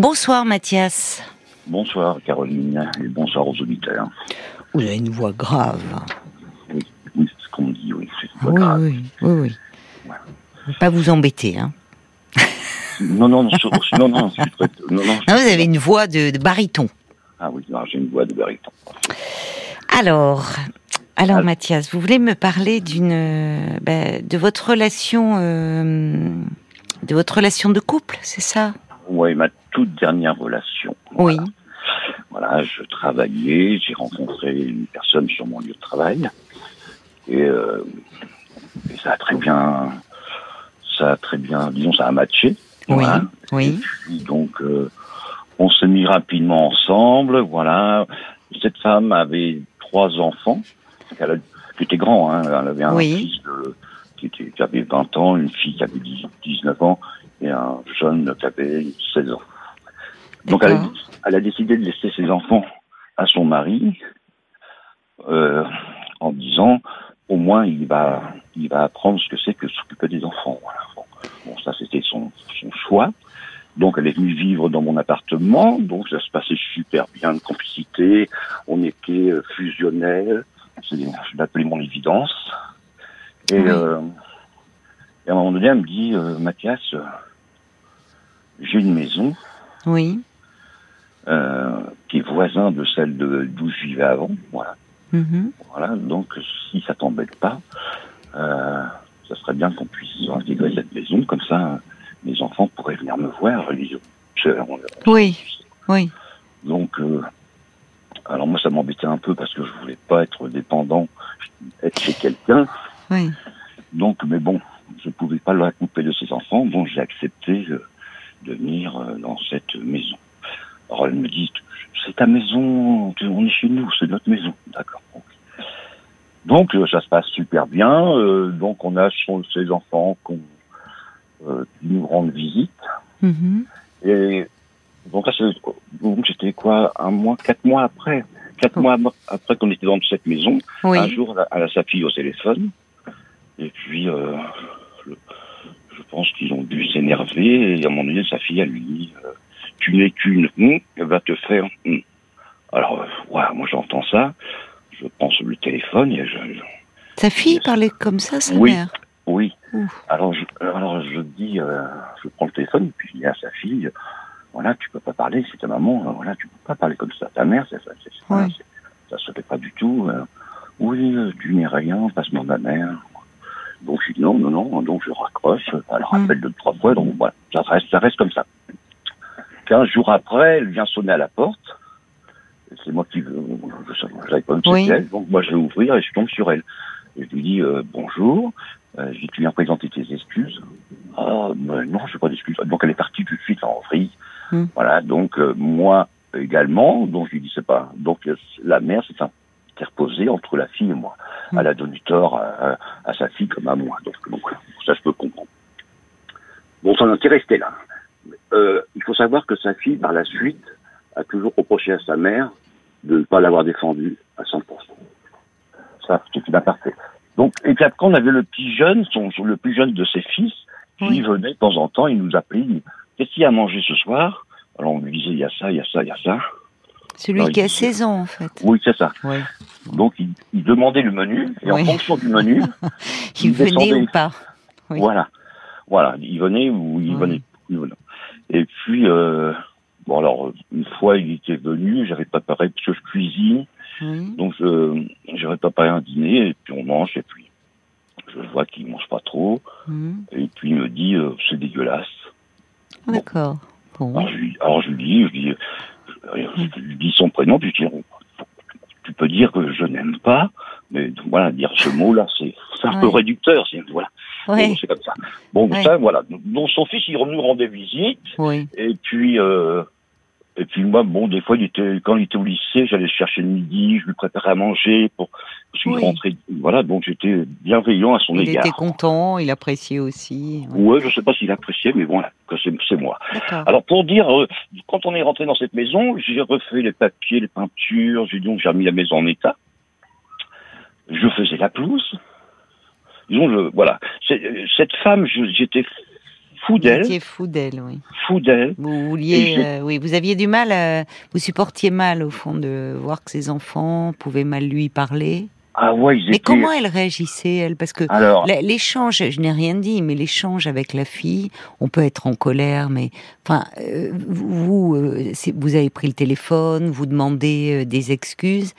Bonsoir Mathias. Bonsoir Caroline et bonsoir aux auditeurs. Vous avez une voix grave. Oui, oui c'est ce qu'on me dit, oui. oui, oui, oui, oui. Ouais. Pas vous embêter, hein. Non, non, non, non, non, non, non, non, vous avez une voix de, de baryton. Ah oui, j'ai une voix de baryton. Alors, alors, Mathias, vous voulez me parler d'une, ben, de votre relation, euh, de votre relation de couple, c'est ça? Oui, ma toute dernière relation. Oui. Voilà, je travaillais, j'ai rencontré une personne sur mon lieu de travail, et, euh, ça a très bien, ça a très bien, disons, ça a matché. Oui. Oui. donc, euh, on s'est mis rapidement ensemble. Voilà, cette femme avait trois enfants qui était grand, hein, elle avait un fils qui, était, avait 20 ans, une fille qui avait 19 ans et un jeune qui avait 16 ans. Donc elle a, décidé de laisser ses enfants à son mari euh, en disant au moins il va il va apprendre ce que c'est que s'occuper des enfants. Bon, ça c'était son, son choix. Donc elle est venue vivre dans mon appartement, donc ça se passait super bien de complicité, on était euh, fusionnels, je l'appelais mon évidence. Et, euh, et, à un moment donné, elle me dit, euh, Mathias, j'ai une maison. Oui. Euh, qui est voisin de celle d'où je vivais avant. Voilà. Mm-hmm. Voilà. Donc, si ça t'embête pas, euh, ça serait bien qu'on puisse intégrer cette maison. Comme ça, mes enfants pourraient venir me voir. oui. Oui. Donc, alors moi, ça m'embêtait un peu parce que je voulais pas être dépendant, être chez quelqu'un. Oui. Donc, mais bon, je ne pouvais pas la couper de ses enfants. Bon, j'ai accepté euh, de venir euh, dans cette maison. Alors elle me dit, c'est ta maison, on est chez nous, c'est notre maison. D'accord. Donc euh, ça se passe super bien. donc on a ses enfants qui nous rendent visite. Mm-hmm. Et donc c'était quoi un mois, quatre mois après, quatre mois après qu'on était dans cette maison. Un jour, elle a sa fille au téléphone, et puis euh, je, pense qu'ils ont dû s'énerver. Et à un moment donné, sa fille, elle lui dit euh, "Tu n'es qu'une, elle va te faire." Hum. Alors, euh, moi j'entends ça, je pense le téléphone et je. Sa fille parlait comme ça, sa oui, mère. Oui. Alors je, alors je dis, je prends le téléphone et puis je dis à sa fille voilà, tu peux pas parler, c'est ta maman, euh, voilà, tu peux pas parler comme ça. Ta mère, ça, ça, ça, se fait pas du tout. Euh. oui, euh, tu n'es rien, passe-moi ma mère. Donc je dis non, non, non, donc je raccroche, elle rappelle mm. deux, trois fois, donc voilà, ça reste, ça reste comme ça. Quinze jours après, elle vient sonner à la porte. C'est moi qui veux, je savais pas c'était elle, donc moi je vais ouvrir et je tombe sur elle. Et je lui dis bonjour, je dis tu viens présenter tes excuses? Ah non, je n'ai pas d'excuses. Donc elle est partie tout de suite en vrille. Hmm. Voilà, donc euh, moi également, donc je lui dis c'est pas. Donc euh, la mère s'est interposée entre la fille et moi. Hmm. Elle a donné tort à, sa fille comme à moi. Donc, ça je peux comprendre. Bon, ça en est resté là. Euh, il faut savoir que sa fille, par la suite, a toujours reproché à sa mère de ne pas l'avoir défendue à 100%. Ça, c'est une aparté. Donc, et puis après, on avait le plus jeune, son, le plus jeune de ses fils, qui venait de temps en temps, il nous appelait, Qu'est-ce qu'il y a à manger ce soir? Alors on lui disait, il y a ça, il y a ça, il y a ça. Celui qui a 16 ans, en fait. Oui, c'est ça. Donc, il, demandait le menu, et en fonction du menu... il, venait ou pas. Voilà. Voilà, il venait ou il venait. Et puis, euh, bon, alors, une fois, il était venu, j'avais préparé, parce que je cuisine, donc j'avais préparé un dîner, et puis on mange, et puis je vois qu'il mange pas trop, et puis il me dit, euh, c'est dégueulasse. D'accord. Alors, je, lui, alors je lui dis, je lui, je lui dis son prénom, puis je dis, tu peux dire que je n'aime pas, mais voilà, dire ce mot-là, c'est un peu réducteur, c'est comme ça. Bon, ça, voilà. Donc son fils, il nous rendait visite, et puis euh, et puis moi, bon, des fois, il était, quand il était au lycée, j'allais chercher le midi, je lui préparais à manger pour, parce qu'il rentrait. Voilà, donc j'étais bienveillant à son égard. Il était content, il appréciait aussi. Ouais, je sais pas s'il appréciait, mais bon, c'est moi. Alors pour dire, euh, quand on est rentré dans cette maison, j'ai refait les papiers, les peintures, j'ai donc j'ai remis la maison en état. Je faisais la pelouse. Disons, je, voilà. Cette femme, j'étais fou d'elle. Vous étiez fou d'elle, oui. Fou d'elle. Vous vouliez, euh, oui, vous aviez du mal, à, vous supportiez mal au fond de voir que ses enfants pouvaient mal lui parler. Ah ouais, ils Mais comment elle réagissait, elle? Parce que Alors, l'échange, je n'ai rien dit, mais l'échange avec la fille, on peut être en colère, mais enfin, euh, vous, euh, vous avez pris le téléphone, vous demandez des excuses,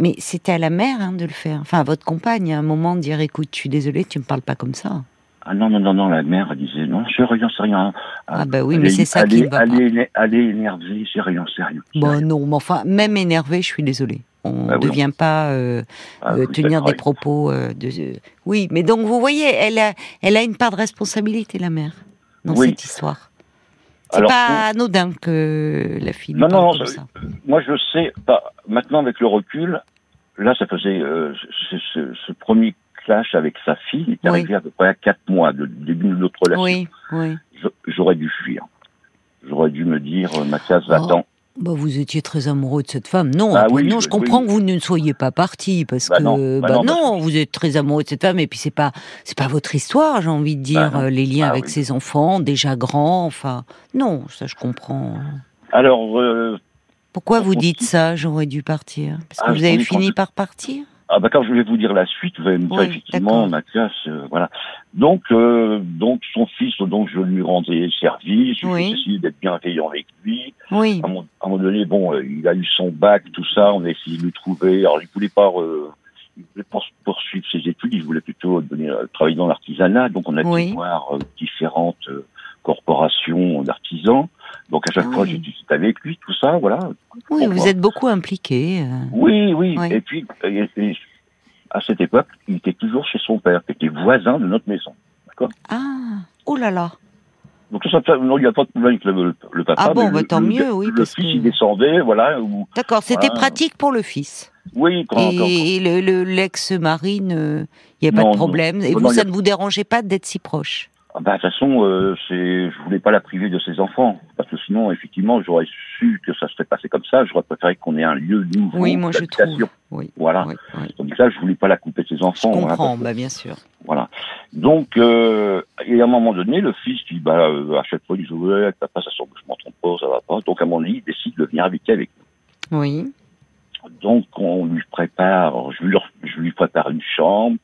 mais c'était à la mère hein, de le faire. Enfin, à votre compagne, à un moment, de dire, écoute, je suis désolée, tu me parles pas comme ça. ah non, non, non, non, la mère disait non, c'est rien, c'est rien. Ah bah oui, mais est- c'est ça elle qui ne va elle pas. est éner- Elle est énervée, c'est rien, c'est rien. Bon, rien. non, mais enfin, même énervé, je suis désolée. On ne Ah oui, devient pas euh, Ah, euh, tenir des propos euh, de. Oui, mais donc vous voyez, elle a, elle a une part de responsabilité, la mère, dans Oui. cette histoire. C'est pas anodin que la fille Non, non, comme ça- ça. Moi, je sais, bah, maintenant avec le recul, là, ça faisait euh, ce, ce- ce premier clash avec sa fille, il est Oui. arrivé à peu près à quatre mois de début de notre relation. Oui, oui. J'aurais dû fuir. J'aurais dû me dire, euh, Mathias, Oh. va-t'en. Bah, vous étiez très amoureux de cette femme. Non, Bah oui, non, je- je comprends oui. que vous ne soyez pas parti parce Bah que non, bah bah non, non, parce que- vous êtes très amoureux de cette femme et puis c'est pas c'est pas votre histoire, j'ai envie de dire euh, les liens avec oui. ses enfants déjà grands, enfin non, ça je comprends. Alors, euh, Pourquoi vous dites ça? J'aurais dû partir. Parce que Ah, vous avez fini par partir? Ah bah quand je vais vous dire la suite, vous allez me dire Oui, effectivement. Mathias, euh, voilà. Donc, euh, donc son fils, donc je lui rendais service, Oui. j'ai essayé d'être bienveillant avec lui. Oui. À un, moment- à un moment donné, bon, euh, il a eu son bac, tout ça, on a essayé de le trouver. Alors, il voulait pas, euh, il voulait pas poursuivre ses études, il voulait plutôt devenir, euh, travailler dans l'artisanat. Donc, on a pu voir euh, différentes euh, corporations d'artisans. Donc, à chaque Ah fois, oui. j'ai discuté avec lui, tout ça, voilà. Oui, vous êtes beaucoup impliqué. euh. Oui, oui. Oui. Et puis, et- à cette époque, il était toujours chez son père, qui était voisin de notre maison. Ah, oh là là. Donc, ça, ça, non, il n'y a pas de problème avec le, le papa. Ah bon, mais bah, le- tant le- mieux, oui, Le parce fils, que- il descendait, voilà. D'accord, c'était Voilà. pratique pour le fils. oui, quand, quand- Et, et le, le- l'ex-mari, il n'y a pas Non, de non. problème. Et Non, vous, non, ça a- ne vous dérangeait pas d'être si proche? Ah bah, de toute façon, euh, c'est, je voulais pas la priver de ses enfants, parce que sinon, effectivement, j'aurais su que ça se serait passé comme ça. J'aurais préféré qu'on ait un lieu nouveau. Oui, moi je trouve. Oui, Voilà. oui, oui. Donc là, je voulais pas la couper de ses Je enfants. voilà, comprends, parce que- bah, bien sûr. voilà. Donc, euh, et à un moment donné, le fils, qui, bah, euh, à chaque fois, il dit ouais, papa, ça semble que je m'en trompe pas, ça va pas. Donc, à moment donné, il décide de venir habiter avec Oui, nous. Donc, on lui prépare, je lui, je lui prépare une chambre.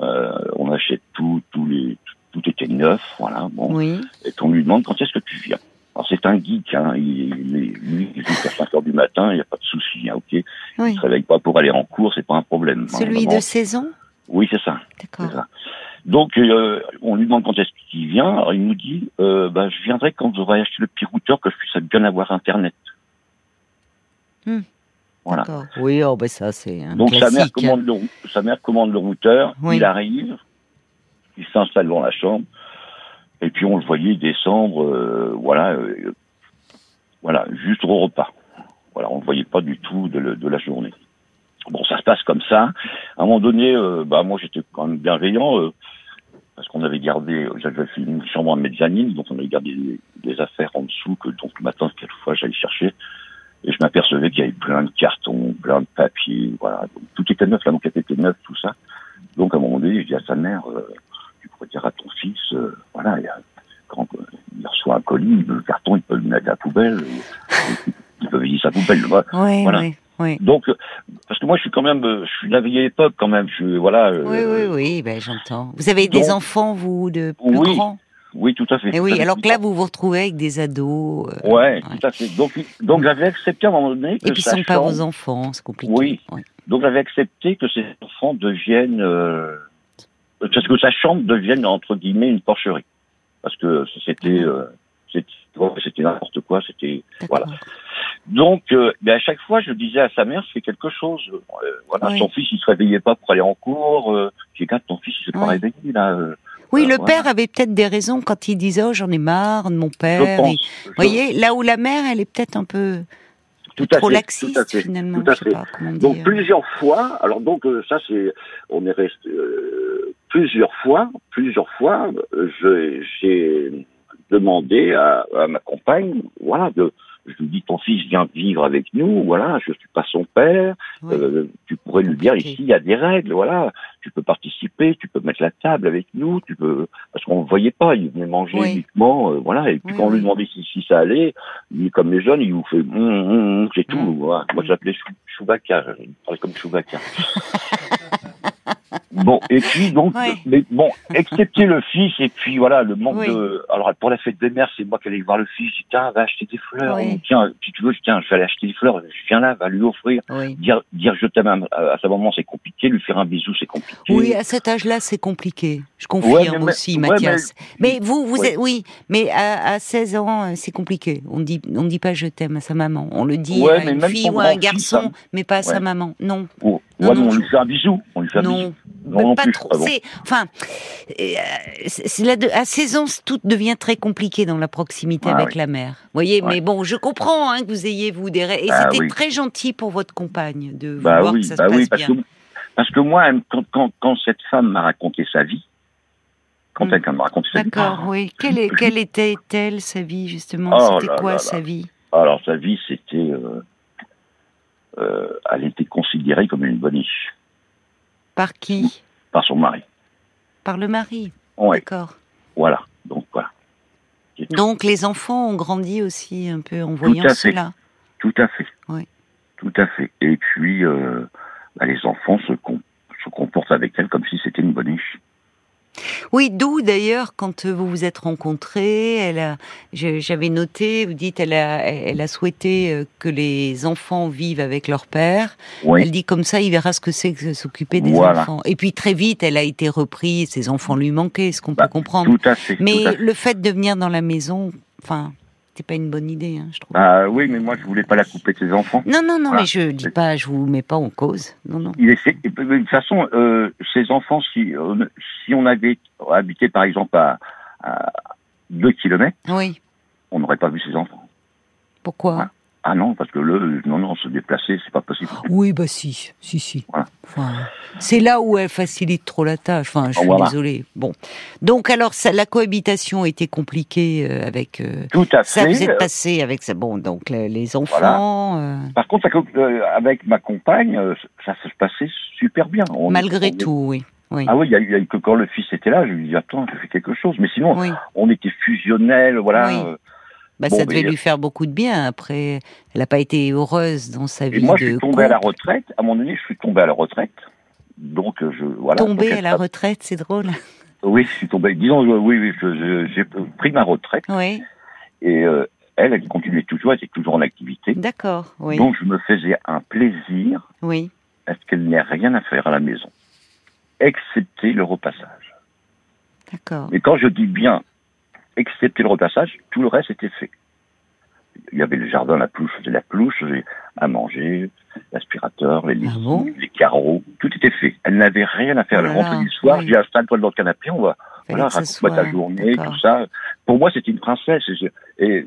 Euh, on achète tout, tous les, tout était neuf, voilà. Bon. oui. et qu'on lui demande quand est-ce que tu viens. Alors c'est un geek, hein, il, il, lui, jusqu'à 5 heures du matin, il n'y a pas de souci, hein, ok. Il oui. se réveille pas pour aller en cours, c'est pas un problème. hein, Celui de 16 ans? Oui, c'est ça, D'accord. Donc euh, on lui demande quand est-ce qu'il vient, alors il nous dit, euh, bah, je viendrai quand j'aurai acheté le petit routeur que je puisse bien avoir Internet. Hmm. Voilà. Oui, oh, bah, ça, c'est un Donc sa mère, classique. commande le, sa mère commande le routeur, Oui. il arrive, il s'installe dans la chambre, et puis on le voyait descendre, euh, voilà, euh, voilà, juste au repas. Voilà, on ne le voyait pas du tout de, la journée. Bon, ça se passe comme ça. À un moment donné, euh, bah moi j'étais quand même bienveillant parce qu'on avait gardé, j'avais fait une chambre en mezzanine, donc on avait gardé des, affaires en dessous que donc le matin quelquefois j'allais chercher. Et je m'apercevais qu'il y avait plein de cartons, plein de papiers, voilà. Donc, tout était neuf, la moquette était neuve, tout ça. Donc à un moment donné, je dis à sa mère, euh, tu pourrais dire à ton fils, euh, voilà, il, y a- quand euh, il reçoit un colis, le carton, il peut le mettre à la poubelle, euh, il peut Voilà. Oui, Voilà. oui, oui. Donc, euh, parce que moi, je suis quand même, euh, je suis de la vieille époque quand même. Je, voilà. euh, Oui, oui, oui, ben, j'entends. Vous avez des enfants, vous, de plus Oui, grands? Oui, tout à fait. Et à oui, fait. alors que là, vous vous retrouvez avec des ados. euh, Ouais, tout à fait. Donc, donc j'avais accepté à un moment donné que Et puis, ce ne sont pas vos enfants, c'est compliqué. Oui. Ouais. Donc j'avais accepté que ces enfants deviennent, euh, parce que sa chambre devienne entre guillemets une porcherie, parce que c'était, euh, c'était, c'était n'importe quoi, c'était voilà. Donc, euh, ben, à chaque fois, je disais à sa mère, fais quelque chose. Euh, voilà, Oui. son fils, il se réveillait pas pour aller en cours. Euh, j'ai dit, ton fils, il s'est pas Oui. réveillé là. euh, Oui, le voilà. père avait peut-être des raisons quand il disait oh, j'en ai marre de mon père. pense. Et- je- Vous voyez, là où la mère, elle est peut-être un peu tout à trop fait, laxiste tout à fait, finalement. tout à fait. pas Donc plusieurs fois, alors donc ça c'est, on est resté plusieurs fois, plusieurs fois, je- j'ai demandé à, à ma compagne, voilà, de, je lui dis ton fils vient vivre avec nous, voilà, je suis pas son père, Oui. euh, tu pourrais lui dire ici il y a des règles, voilà, tu peux participer, tu peux mettre la table avec nous, tu peux parce qu'on ne voyait pas, il venait manger uniquement, euh, voilà. Et puis quand on lui demandait si, si, ça allait, il, comme les jeunes, il vous fait, hum, hum, hum, c'est tout. Moi, je l'appelais Chewbacca, il parlait comme Chewbacca. Bon, et puis donc, mais bon, excepté le fils, et puis voilà, le manque de. Alors pour la fête des mères, c'est moi qui allais voir le fils. Je dis tiens, va acheter des fleurs. Tiens, si tu veux, tiens, je vais aller acheter des fleurs. Je viens là, va lui offrir. Dire, dire je t'aime à, sa maman, c'est compliqué. Lui faire un bisou, c'est compliqué. Oui, à cet âge-là, c'est compliqué. Je confirme aussi, Mathias. Mais, vous, vous êtes, oui, mais à, 16 ans, euh, c'est compliqué. On dit, on dit pas je t'aime à sa maman. On le dit à une fille ou à un garçon, mais pas à sa maman. Non. Oh. Non, on lui fait un bisou. On lui fait un bisou. Non, pas trop. Enfin, euh, c'est là à 16 ans, tout devient très compliqué dans la proximité avec la mère. Vous voyez, mais bon, je comprends hein, que vous ayez vous des et bah c'était très gentil pour votre compagne de bah voir que ça se bah passe parce bien. Que, parce que moi, quand, quand, cette femme m'a raconté sa vie, raconté sa vie, d'accord, oui. Quelle, est, quelle était-elle sa vie justement? Oh C'était quoi sa vie? Alors sa vie, c'était, euh, euh, elle était considérée comme une boniche. Par qui? Par son mari. Par le mari? D'accord. Voilà, donc voilà. Donc les enfants ont grandi aussi un peu en voyant cela? Tout à fait. Oui. Tout à fait. Et puis, euh, bah, les enfants se, se comportent avec elle comme si c'était une boniche. Oui, d'où d'ailleurs, quand vous vous êtes rencontrés, elle a, j'avais noté, vous dites, elle a, elle a souhaité euh, que les enfants vivent avec leur père. Elle dit comme ça, il verra ce que c'est que s'occuper des enfants. Et puis très vite, elle a été reprise, ses enfants lui manquaient, ce qu'on peut bah, comprendre. Tout à fait. Mais le fait de venir dans la maison, enfin, pas une bonne idée, hein, je trouve. Ah oui, mais moi je voulais pas la couper de ses enfants. Non, non, non, mais je dis pas, je vous mets pas en cause. Non, non. Il essaie, de toute façon, euh, ses enfants, si euh, si on avait habité par exemple à, à 2 km, oui. on n'aurait pas vu ses enfants. Pourquoi? Ah non, parce que le, non, non, se déplacer, c'est pas possible. Oui, bah si, si, si. c'est là où elle facilite trop la tâche. Enfin, je suis désolée. Bon, donc alors ça, la cohabitation était compliquée euh, avec. Euh, Tout à fait. Ça vous êtes passé avec ça. Bon, donc les enfants. Euh, Par contre, avec ma compagne, ça se passait super bien. Malgré tout, oui. Oui. Ah oui, il y, a eu que quand le fils était là, je lui dit attends, je fais quelque chose. Mais sinon, on était fusionnels, voilà. Bah, ça devait lui faire beaucoup de bien. Après, elle n'a pas été heureuse dans sa vie. moi, je suis tombé à la retraite. À moment donné, je suis tombé à la retraite. Donc, je voilà. Tombé à la retraite, c'est drôle. Oui, je suis tombé. Disons, oui, oui, j'ai pris ma retraite. Oui. Et euh, elle, elle continuait toujours, elle était toujours en activité. D'accord. Oui. Donc, je me faisais un plaisir. Oui. À ce qu'elle n'ait rien à faire à la maison, excepté le repassage. D'accord. Mais quand je dis bien excepté le repassage, tout le reste était fait. Il y avait le jardin, la pelouse, faisait la pelouse, à manger, l'aspirateur, les, ah les carreaux, tout était fait. Elle n'avait rien à faire. Elle rentrait du soir, oui. j'ai installe-toi dans le canapé, on va, voilà, raconte-moi ta journée, tout ça. Pour moi, c'était une princesse. Et,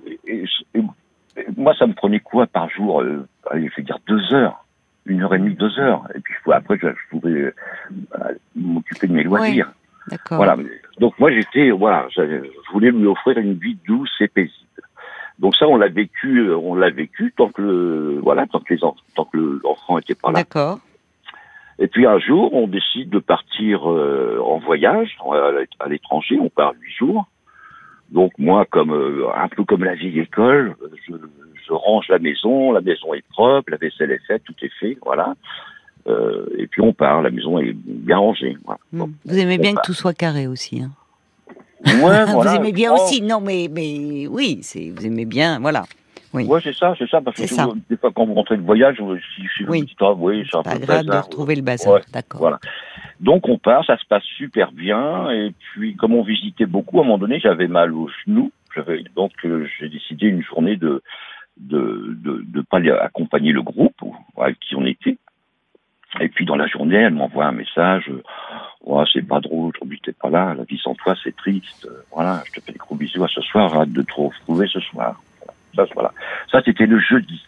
moi, ça me prenait quoi par jour euh, Allez, je vais dire deux heures, une heure et demie, deux heures. Et puis après, je, pouvais euh, m'occuper de mes loisirs. Voilà. Donc moi j'étais, voilà, je voulais lui offrir une vie douce et paisible. Donc ça on l'a vécu, euh, on l'a vécu tant que voilà, tant que les tant que l'enfant était pas là. D'accord. Et puis un jour, on décide de partir euh, en voyage à l'étranger. On part huit jours. Donc moi, comme euh, un peu comme la vieille école, je, je, range la maison. La maison est propre, la vaisselle est faite, tout est fait, voilà. Euh, et puis on part, la maison est bien rangée. Hmm. vous aimez bien que tout soit carré aussi. Hein ouais, vous aimez bien aussi, non mais mais oui, vous aimez bien, voilà. Oui. Ouais, c'est ça, c'est ça, parce que ça. des fois quand vous rentrez de voyage, si, si oui. vous dites, ah, oui, c'est un pas peu grave de retrouver le bazar, d'accord. Voilà. Donc on part, ça se passe super bien, et puis comme on visitait beaucoup, à un moment donné, j'avais mal au genou, donc euh, j'ai décidé une journée de de de, de pas accompagner le groupe avec qui on était, et puis dans la journée, elle m'envoie un message. Oh, c'est pas drôle, aujourd'hui t'es pas là, la vie sans toi c'est triste. Voilà, je te fais des gros bisous à ce soir, hâte de te retrouver ce soir. Ça, voilà. Ça c'était le jeudi.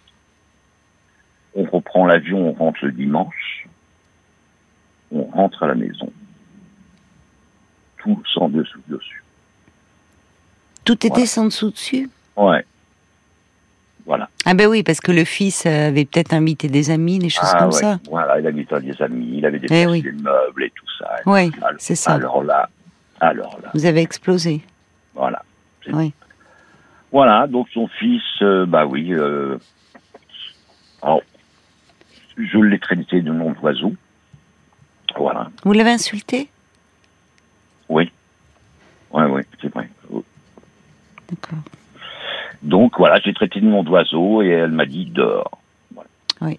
On reprend l'avion, on rentre le dimanche. On rentre à la maison. Tout sans dessous dessus. Tout était sans dessous dessus Ouais. Voilà. Ah ben oui, parce que le fils avait peut-être invité des amis, des choses Ah comme ouais, ça. Voilà, il avait des amis, il avait des, Eh oui. des meubles et tout ça. Oui, c'est ça. Alors là, alors là, Vous avez explosé. voilà. Oui. Voilà, donc son fils, euh, bah oui, euh, alors, je l'ai traité de nom d'oiseau. Voilà, Vous l'avez insulté? Oui. Ouais, oui, c'est vrai. D'accord. Donc voilà, j'ai traité de nom d'oiseau et elle m'a dit dehors. Voilà. Oui.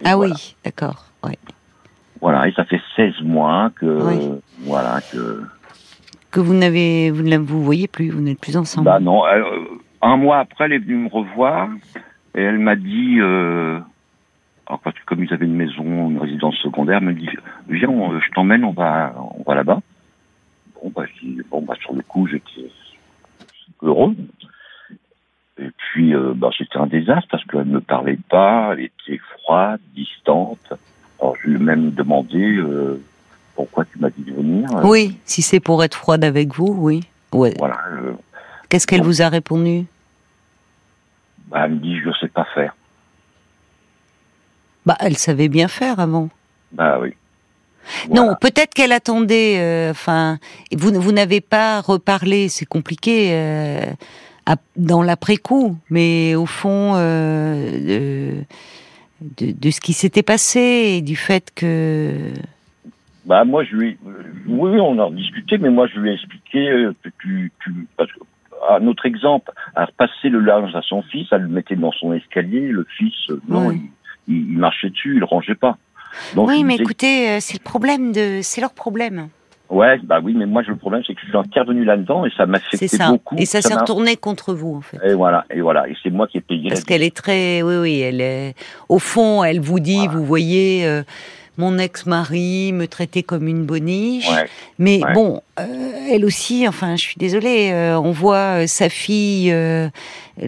Et Ah voilà. oui, d'accord. Ouais. Voilà, et ça fait 16 mois que, Oui. voilà, que, Que vous n'avez, vous ne vous voyez plus, vous n'êtes plus ensemble. bah non, elle, euh, un mois après, elle est venue me revoir et elle m'a dit, euh, alors parce que comme ils avaient une maison, une résidence secondaire, elle me dit, viens, on- je t'emmène, on va, on va là-bas. Bon, bah, je dis, bon, bah, sur le coup, j'étais heureux. Et puis, euh, bah, c'était un désastre parce qu'elle ne me parlait pas, elle était froide, distante. Alors, je lui ai même demandé, euh, pourquoi tu m'as dit de venir. Oui, si c'est pour être froide avec vous, oui. Ouais. Voilà, euh, Qu'est-ce qu'elle vous a répondu? Bah, elle me dit, je sais pas faire. Bah, elle savait bien faire avant. Bah oui. Non, peut-être qu'elle attendait. euh, Enfin, vous, vous n'avez pas reparlé. C'est compliqué euh, à- dans l'après-coup, mais au fond euh, de, ce qui s'était passé et du fait que. Bah moi je lui, ai- oui, on en discutait, mais moi je lui ai expliqué euh, que tu, tu, parce que à notre exemple, à repasser le linge à son fils, elle le mettait dans son escalier, le fils, euh, non, il, marchait dessus, il rangeait pas. Donc, oui, mais disais- écoutez, euh, c'est le problème de, c'est leur problème. Ouais, bah oui, mais moi le problème c'est que je suis intervenu là-dedans et ça C'est m'affectait ça. beaucoup. Et ça s'est m'a- retourné contre vous, en fait. Et voilà, et voilà, et c'est moi qui ai payé. Parce qu'elle est très, oui, oui, elle est. Au fond, elle vous dit, vous voyez, euh, mon ex-mari me traitait comme une boniche. Ouais. Mais Ouais. bon, euh, elle aussi, enfin, je suis désolée, euh, on voit euh, sa fille. Ah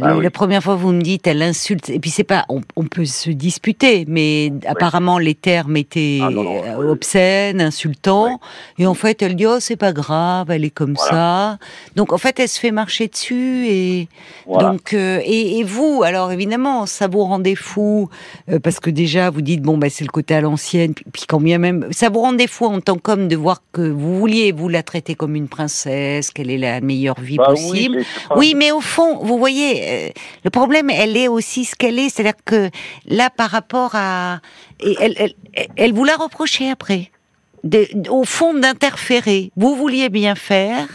le- oui. La première fois, vous me dites, elle insulte. Et puis c'est pas, on, on peut se disputer, mais apparemment les termes étaient Ah non, non, oui. obscènes, insultants. Et en fait, elle dit, oh, c'est pas grave, elle est comme ça. Donc en fait, elle se fait marcher dessus et Voilà. donc et, et vous, alors évidemment, ça vous rendait fou parce que déjà vous dites bon bah c'est le côté à l'ancienne, puis, puis quand bien même ça vous rendait fou en tant qu'homme de voir que vous vouliez vous la traiter comme une princesse, qu'elle est la meilleure vie Bah possible. Oui, mais au fond, vous voyez, euh, le problème, elle est aussi ce qu'elle est, c'est-à-dire que là, par rapport à, et elle, elle, elle, elle vous l'a reproché après. De- au fond d'interférer. Vous vouliez bien faire,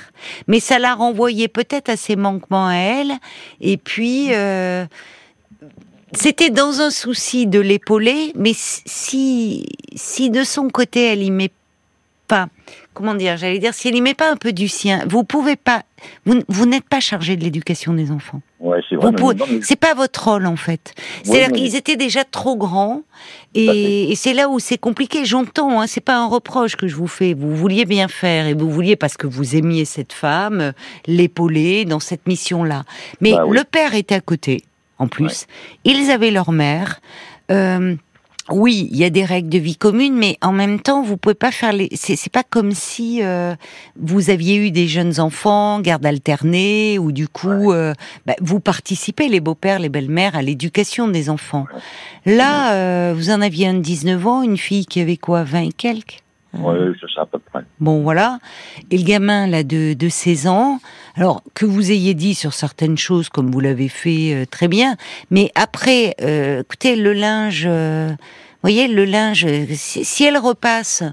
mais ça l'a renvoyé peut-être à ses manquements à elle. Et puis, euh, c'était dans un souci de l'épauler, mais si, si de son côté elle y met pas, comment dire, j'allais dire, si elle y met pas un peu du sien, vous pouvez pas, vous, vous n'êtes pas chargé de l'éducation des enfants. Ouais, c'est vrai. Mais c'est pas votre rôle en fait. Ouais, C'est-à-dire mais- qu'ils étaient déjà trop grands et, et c'est là où c'est compliqué. J'entends, hein, c'est pas un reproche que je vous fais. Vous vouliez bien faire et vous vouliez parce que vous aimiez cette femme l'épauler dans cette mission-là. Mais Bah oui. le père était à côté, en plus. Ils avaient leur mère. Euh, oui, il y a des règles de vie commune, mais en même temps, vous pouvez pas faire les. C'est c'est pas comme si euh, vous aviez eu des jeunes enfants, garde alternée, ou du coup, euh, bah, vous participez, les beaux-pères, les belles-mères, à l'éducation des enfants. Là, euh, vous en aviez un de 19 ans, une fille qui avait quoi, 20 et quelques? Ouais, c'est ça à peu près. Bon, voilà. Et le gamin, là, de, de 16 ans, alors que vous ayez dit sur certaines choses, comme vous l'avez fait euh, très bien, mais après, euh, écoutez, le linge, euh, voyez, le linge, euh, si, si elle repasse,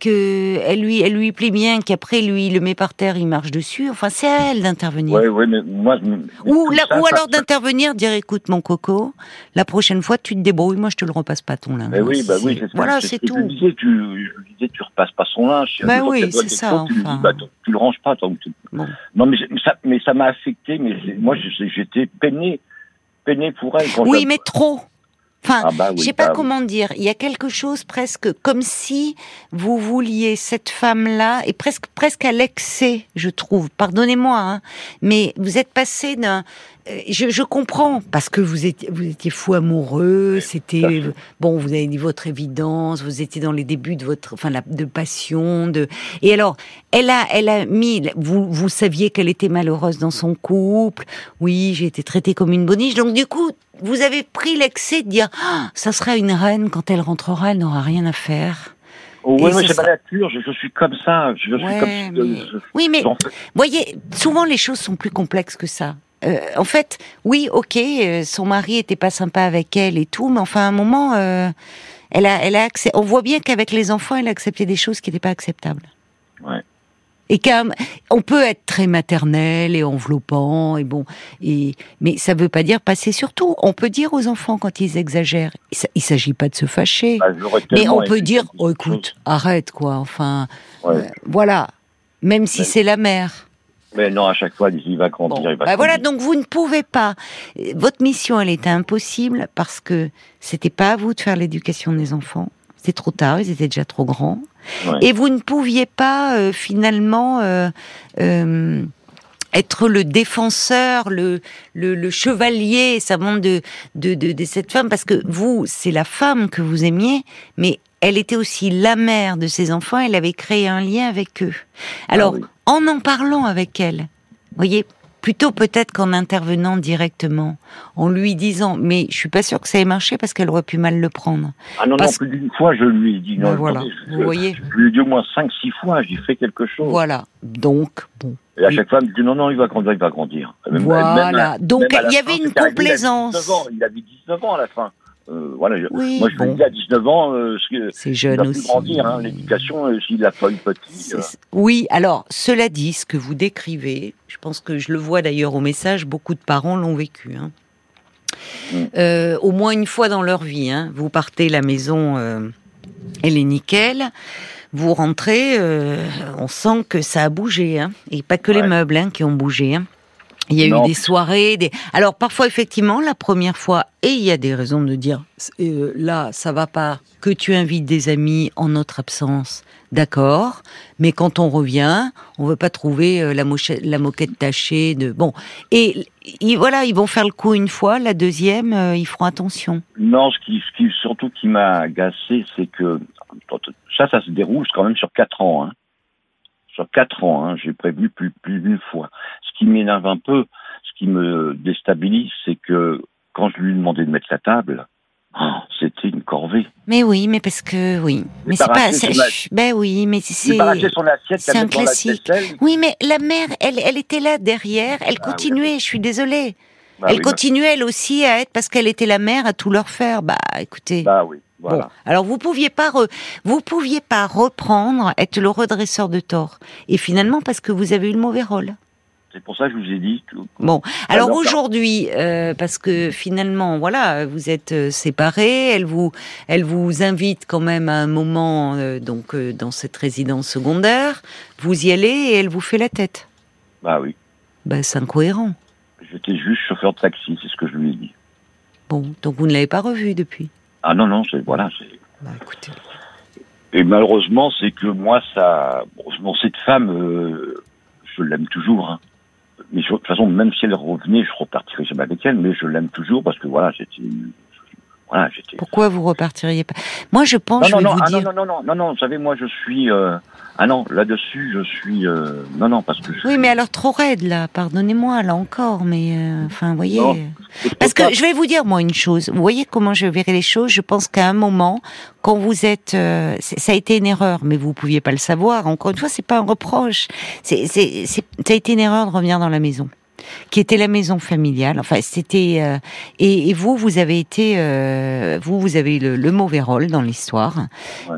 que elle lui, elle lui plaît bien, qu'après, lui, il le met par terre, il marche dessus, enfin, c'est à elle d'intervenir. Ouais, ouais, mais moi. mais Ou, là- ça, ou ça- alors d'intervenir, dire écoute mon coco, la prochaine fois tu te débrouilles, moi je te le repasse pas ton linge. Mais oui, bah oui, voilà, c'est tout. Je disais, tu, je lui disais, tu repasses pas son linge. Bah oui, c'est ça, Tu lui enfin. dis, bah, tu, tu le ranges pas. donc tu- Bon. Non, mais, ça, mais ça m'a affecté, mais moi, j'étais peiné, peiné pour elle. Quand Oui, mais trop. Enfin, Ah bah oui, je sais pas bah oui. comment dire. Il y a quelque chose presque comme si vous vouliez cette femme-là et presque presque à l'excès, je trouve. Pardonnez-moi, hein, mais vous êtes passé d'un euh, je, comprends parce que vous étiez, vous étiez fou amoureux. C'était bon, vous avez dit votre évidence. Vous étiez dans les débuts de votre, enfin, la, de passion. De et alors, elle a, elle a mis. Vous, vous saviez qu'elle était malheureuse dans son couple. Oui, j'ai été traitée comme une boniche. Donc du coup, vous avez pris l'excès de dire, ah, ça sera une reine quand elle rentrera, elle n'aura rien à faire. Oui, mais c'est pas la nature, je, suis comme ça, je suis comme Oui, mais voyez, souvent les choses sont plus complexes que ça. Euh, en fait, oui, ok, euh, son mari était pas sympa avec elle et tout, mais enfin, à un moment, euh, elle a, elle a on voit bien qu'avec les enfants, elle a accepté des choses qui n'étaient pas acceptables. Ouais. Et qu'on peut être très maternel et enveloppant et bon et mais ça veut pas dire passer sur tout. On peut dire aux enfants quand ils exagèrent, il s'agit pas de se fâcher, bah, mais on peut dire oh écoute arrête quoi enfin voilà. Même si c'est la mère. Mais non, à chaque fois, il va grandir. il va bah voilà, donc vous ne pouvez pas. Votre mission, elle était impossible parce que c'était pas à vous de faire l'éducation des enfants. C'était trop tard, ils étaient déjà trop grands. Et vous ne pouviez pas euh, finalement euh, euh, être le défenseur, le, le, chevalier, ça de, de, cette femme, parce que vous, c'est la femme que vous aimiez, mais elle était aussi la mère de ses enfants, elle avait créé un lien avec eux. Alors, ah en en parlant avec elle, voyez, plutôt peut-être qu'en intervenant directement, en lui disant, mais je suis pas sûr que ça ait marché parce qu'elle aurait pu mal le prendre. Ah non, non, plus d'une fois, je lui ai dit, non, ben voilà, vous voyez. Je lui ai dit au moins 5 six fois, j'ai fait quelque chose. Voilà, donc, bon. Et à chaque fois, elle me dit, non, non, il va grandir, il va grandir. voilà, donc il y avait une complaisance. Il avait 19 ans à la fin. Euh, voilà, moi je lui dis à 19 ans, euh, c'est jeune aussi. grandir, hein, l'éducation, euh, s'il a pas eu petit. Oui, alors cela dit, ce que vous décrivez, je pense que je le vois d'ailleurs au message, beaucoup de parents l'ont vécu. Hein. Mm. au moins une fois dans leur vie, hein. vous partez la maison, elle est nickel. Vous rentrez, on sent que ça a bougé, et pas que les meubles qui ont bougé. Il y a eu des soirées, des. Alors parfois effectivement la première fois, et il y a des raisons de dire euh, là ça va pas que tu invites des amis en notre absence, d'accord. Mais quand on revient, on veut pas trouver euh, la, la moquette tachée de bon. Et, voilà, ils vont faire le coup une fois, la deuxième euh, ils feront attention. Non, ce qui, ce qui surtout qui m'a agacé, c'est que ça, ça se déroule quand même sur quatre ans. Hein sur quatre ans, hein, j'ai prévenu plus, plus d'une fois. Ce qui m'énerve un peu, ce qui me déstabilise, c'est que quand je lui demandais de mettre la table, oh, c'était une corvée. Mais oui, mais parce que oui, mais c'est pas. Ben oui, mais c'est. C'est un classique. Oui, mais la mère, elle, elle était là derrière. Elle ah continuait. Je suis désolée. Bah elle continuait elle aussi à être parce qu'elle était la mère à tout leur faire. Bah, écoutez. Bah oui. Bon, alors vous pouviez pas vous pouviez pas reprendre être le redresseur de tort et finalement parce que vous avez eu le mauvais rôle. C'est pour ça que je vous ai dit. Bon, alors aujourd'hui, euh, parce que finalement, voilà, vous êtes euh, séparés, elle vous, elle vous invite quand même à un moment, euh, donc dans cette résidence secondaire, vous y allez et elle vous fait la tête. Bah oui. Bah c'est incohérent. J'étais juste chauffeur de taxi, c'est ce que je lui ai dit. Bon, donc vous ne l'avez pas revu depuis. Ah non, non, c'est voilà. Bah, écoutez. Et malheureusement, c'est que moi, ça. Bon, cette femme, euh, je l'aime toujours. Hein. Mais de toute façon, même si elle revenait, je repartirais jamais avec elle, mais je l'aime toujours parce que voilà, j'étais. Voilà, j'étais. Pourquoi vous repartiriez pas? Moi, je pense. Non, je non, vous ah, dire... non, non, non, non, non, Vous savez, moi, je suis. Euh, ah non, là-dessus, je suis. Euh, non, non, parce que. Oui, mais alors trop raide, là. Pardonnez-moi, là encore, mais. Euh, enfin, vous voyez. Parce que je vais vous dire, moi, une chose. Vous voyez comment je verrai les choses? Je pense qu'à un moment, quand vous êtes. Euh, ça a été une erreur, mais vous pouviez pas le savoir. Encore une fois, c'est pas un reproche. C'est, ça a été une erreur de revenir dans la maison qui était la maison familiale. Enfin, c'était euh, et, vous, vous avez été, euh, vous, vous avez le, le mauvais rôle dans l'histoire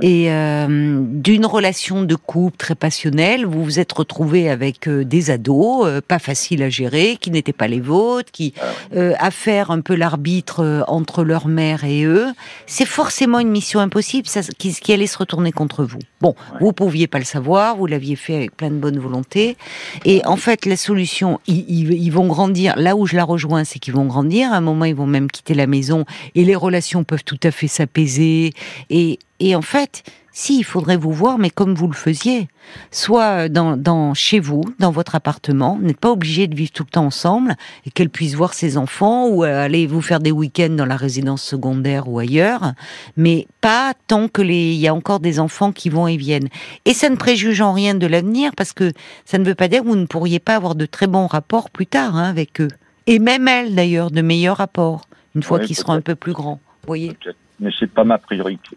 et euh, d'une relation de couple très passionnelle, vous vous êtes retrouvé avec des ados, pas faciles à gérer, qui n'étaient pas les vôtres, qui ah à faire un peu l'arbitre entre leur mère et eux. C'est forcément une mission impossible, ça, qui, qui, allait se retourner contre vous. Bon, vous pouviez pas le savoir, vous l'aviez fait avec plein de bonne volonté, et en fait, la solution, il, il ils vont grandir. Là où je la rejoins, c'est qu'ils vont grandir. À un moment, ils vont même quitter la maison et les relations peuvent tout à fait s'apaiser. Et, et en fait, si, il faudrait vous voir, mais comme vous le faisiez. Soit dans, dans chez vous, dans votre appartement. N'êtes pas obligé de vivre tout le temps ensemble et qu'elle puisse voir ses enfants ou aller vous faire des week-ends dans la résidence secondaire ou ailleurs. Mais pas tant que les, il y a encore des enfants qui vont et viennent. Et ça ne préjuge en rien de l'avenir parce que ça ne veut pas dire que vous ne pourriez pas avoir de très bons rapports plus tard hein, avec eux. Et même elle d'ailleurs, de meilleurs rapports, une fois qu'ils seront un peu plus grands. voyez? Mais c'est pas ma priorité.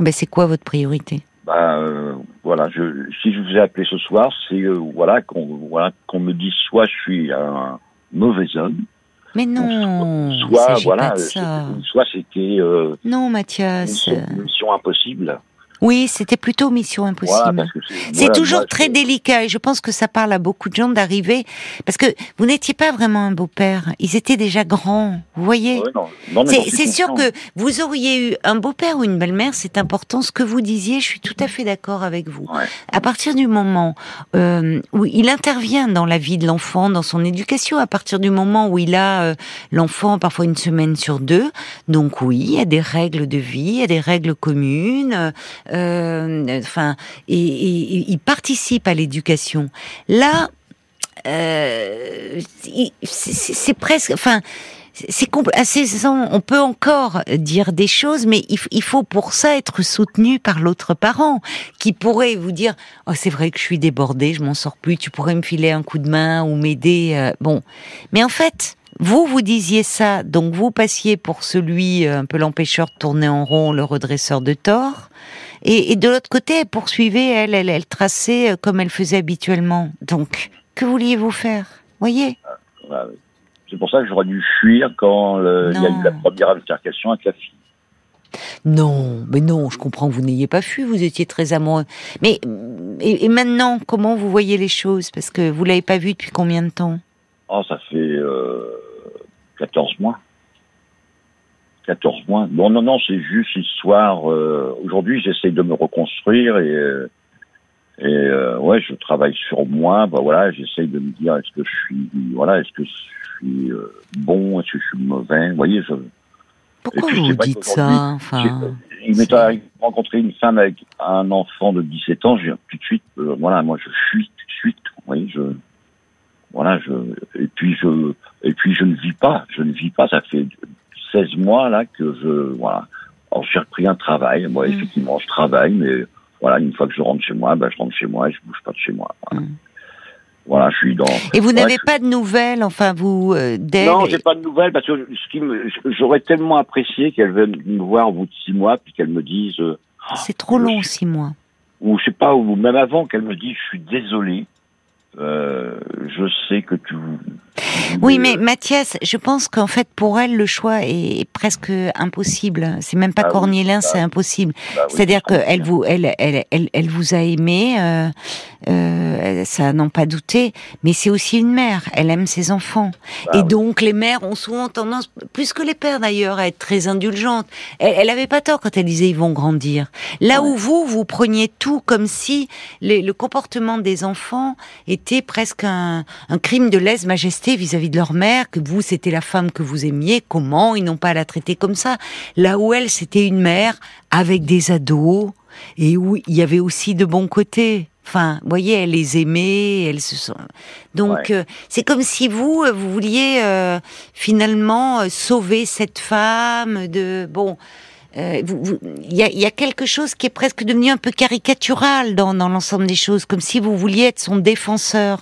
Ben, c'est quoi votre priorité? Bah, euh, voilà, je, si je vous ai appelé ce soir, c'est euh, voilà qu'on voilà, qu'on me dise soit je suis un mauvais homme, mais non, soit voilà, soit c'était euh, non Mathias, une mission impossible. Oui, c'était plutôt mission impossible. c'est toujours très délicat et je pense que ça parle à beaucoup de gens d'arriver parce que vous n'étiez pas vraiment un beau-père. Ils étaient déjà grands, vous voyez. c'est sûr que vous auriez eu un beau-père ou une belle-mère, c'est important. Ce que vous disiez, je suis tout à fait d'accord avec vous. À partir du moment euh, où il intervient dans la vie de l'enfant, dans son éducation, à partir du moment où il a euh, l'enfant parfois une semaine sur deux, donc oui, il y a des règles de vie, il y a des règles communes. Euh, enfin, et, il participe à l'éducation. Là, euh, c'est presque, enfin, c'est 16 ans, on peut encore dire des choses, mais il, faut pour ça être soutenu par l'autre parent, qui pourrait vous dire oh c'est vrai que je suis débordé, je m'en sors plus, tu pourrais me filer un coup de main ou m'aider. Euh, bon, mais en fait, vous vous disiez ça, donc vous passiez pour celui un peu l'empêcheur de tourner en rond, le redresseur de tort. Et, de l'autre côté, elle poursuivait, elle, elle, elle traçait euh, comme elle faisait habituellement. Donc, que vouliez-vous faire? Voyez? Ah, C'est pour ça que j'aurais dû fuir quand il y a eu la première altercation avec la fille. Non, mais non, je comprends que vous n'ayez pas fui, vous étiez très amoureux. Mais et, maintenant, comment vous voyez les choses? Parce que vous l'avez pas vu depuis combien de temps? Oh, ça fait euh, 14 mois. 14 mois. Bon, non, non, c'est juste histoire. Euh, aujourd'hui, j'essaye de me reconstruire et euh, et euh, ouais, je travaille sur moi. Bah voilà, j'essaye de me dire est-ce que je suis voilà, est-ce que je suis bon, est-ce que je suis mauvais? Vous voyez, je. Pourquoi vous dites ça Enfin. Il m'est arrivé de rencontrer une femme avec un enfant de 17 ans. Je tout de suite, voilà, moi je fuis tout de suite. Vous voyez, je voilà, je et puis je et puis je ne vis pas, je ne vis pas. Ça fait 16 mois là que je voilà. Alors j'ai repris un travail. Moi, mm. effectivement, je travaille, mais voilà, une fois que je rentre chez moi, ben, je rentre chez moi et je bouge pas de chez moi. Voilà. Mm. je suis dans. Et vous n'avez pas de nouvelles, enfin vous euh, d'elle Non, j'ai pas de nouvelles parce que ce qui j'aurais tellement apprécié qu'elle vienne me voir au bout de six mois puis qu'elle me dise. Euh, c'est trop long, six mois. Ou je sais pas, ou même avant qu'elle me dise, je suis désolé. Euh, je sais que tu. Oui, mais Mathias, je pense qu'en fait, pour elle, le choix est presque impossible. C'est même pas ah cornélien, c'est bah impossible. Bah C'est-à-dire qu'elle vous, elle, elle, elle, elle, vous a aimé, euh, euh, ça n'en pas douté, mais c'est aussi une mère. Elle aime ses enfants. Bah Et donc, les mères ont souvent tendance, plus que les pères d'ailleurs, à être très indulgentes. Elle, elle avait pas tort quand elle disait ils vont grandir. Là où vous, vous preniez tout comme si le comportement des enfants était presque un, crime de lèse-majesté vis-à-vis de leur mère, que vous, c'était la femme que vous aimiez, comment ils n'ont pas à la traiter comme ça. Là où elle, c'était une mère avec des ados, et où il y avait aussi de bons côtés. Enfin, vous voyez, elle les aimait, elles se sont. Donc, euh, c'est comme si vous, euh, vous vouliez euh, finalement sauver cette femme de bon. Il y, a, quelque chose qui est presque devenu un peu caricatural dans, dans l'ensemble des choses, comme si vous vouliez être son défenseur.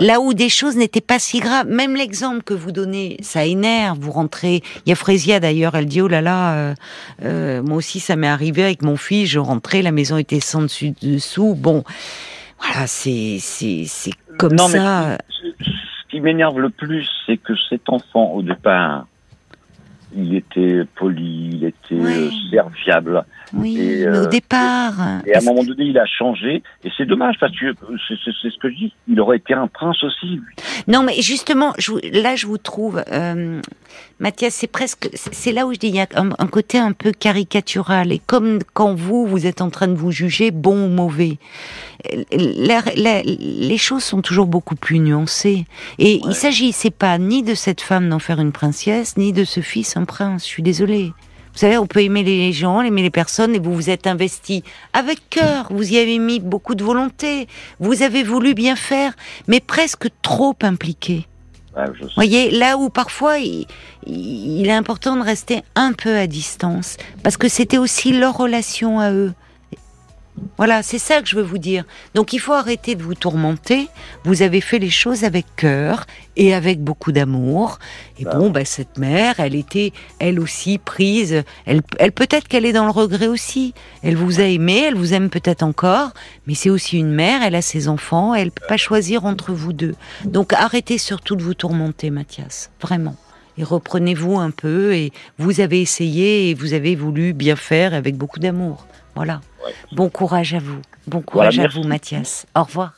Là où des choses n'étaient pas si graves. Même l'exemple que vous donnez, ça énerve. Vous rentrez. Il y a Frésia d'ailleurs, elle dit oh là là, euh, euh, moi aussi ça m'est arrivé avec mon fils. Je rentrais, la maison était sans dessus dessous. Bon, voilà, c'est comme ça. ce qui m'énerve le plus, c'est que cet enfant au départ il était poli, il était euh, serviable. Oui, et, au euh, départ. Et, à un moment donné, il a changé. Et c'est dommage parce que c'est ce que je dis. Il aurait été un prince aussi. Non, mais justement, je, là, je vous trouve, euh, Mathias, c'est presque, c'est là où je dis, il y a un, côté un peu caricatural. Et comme quand vous, vous êtes en train de vous juger bon ou mauvais, les choses sont toujours beaucoup plus nuancées. Et il s'agissait pas ni de cette femme d'en faire une princesse, ni de ce fils un prince. Je suis désolée. Vous savez, on peut aimer les gens, aimer les personnes, et vous vous êtes investi avec cœur. Vous y avez mis beaucoup de volonté. Vous avez voulu bien faire, mais presque trop impliqué. Vous voyez, là où parfois il, il, est important de rester un peu à distance, parce que c'était aussi leur relation à eux. Voilà, c'est ça que je veux vous dire. Donc il faut arrêter de vous tourmenter. Vous avez fait les choses avec cœur et avec beaucoup d'amour. Et bah bon, bah, cette mère, elle était, elle aussi, prise. Elle, elle peut-être qu'elle est dans le regret aussi. Elle vous a aimé, elle vous aime peut-être encore, mais c'est aussi une mère, elle a ses enfants, elle peut pas choisir entre vous deux. Donc arrêtez surtout de vous tourmenter, Mathias. Vraiment et reprenez-vous un peu et vous avez essayé et vous avez voulu bien faire avec beaucoup d'amour. Voilà. Bon courage à vous. Bon courage à vous, Mathias. Au revoir.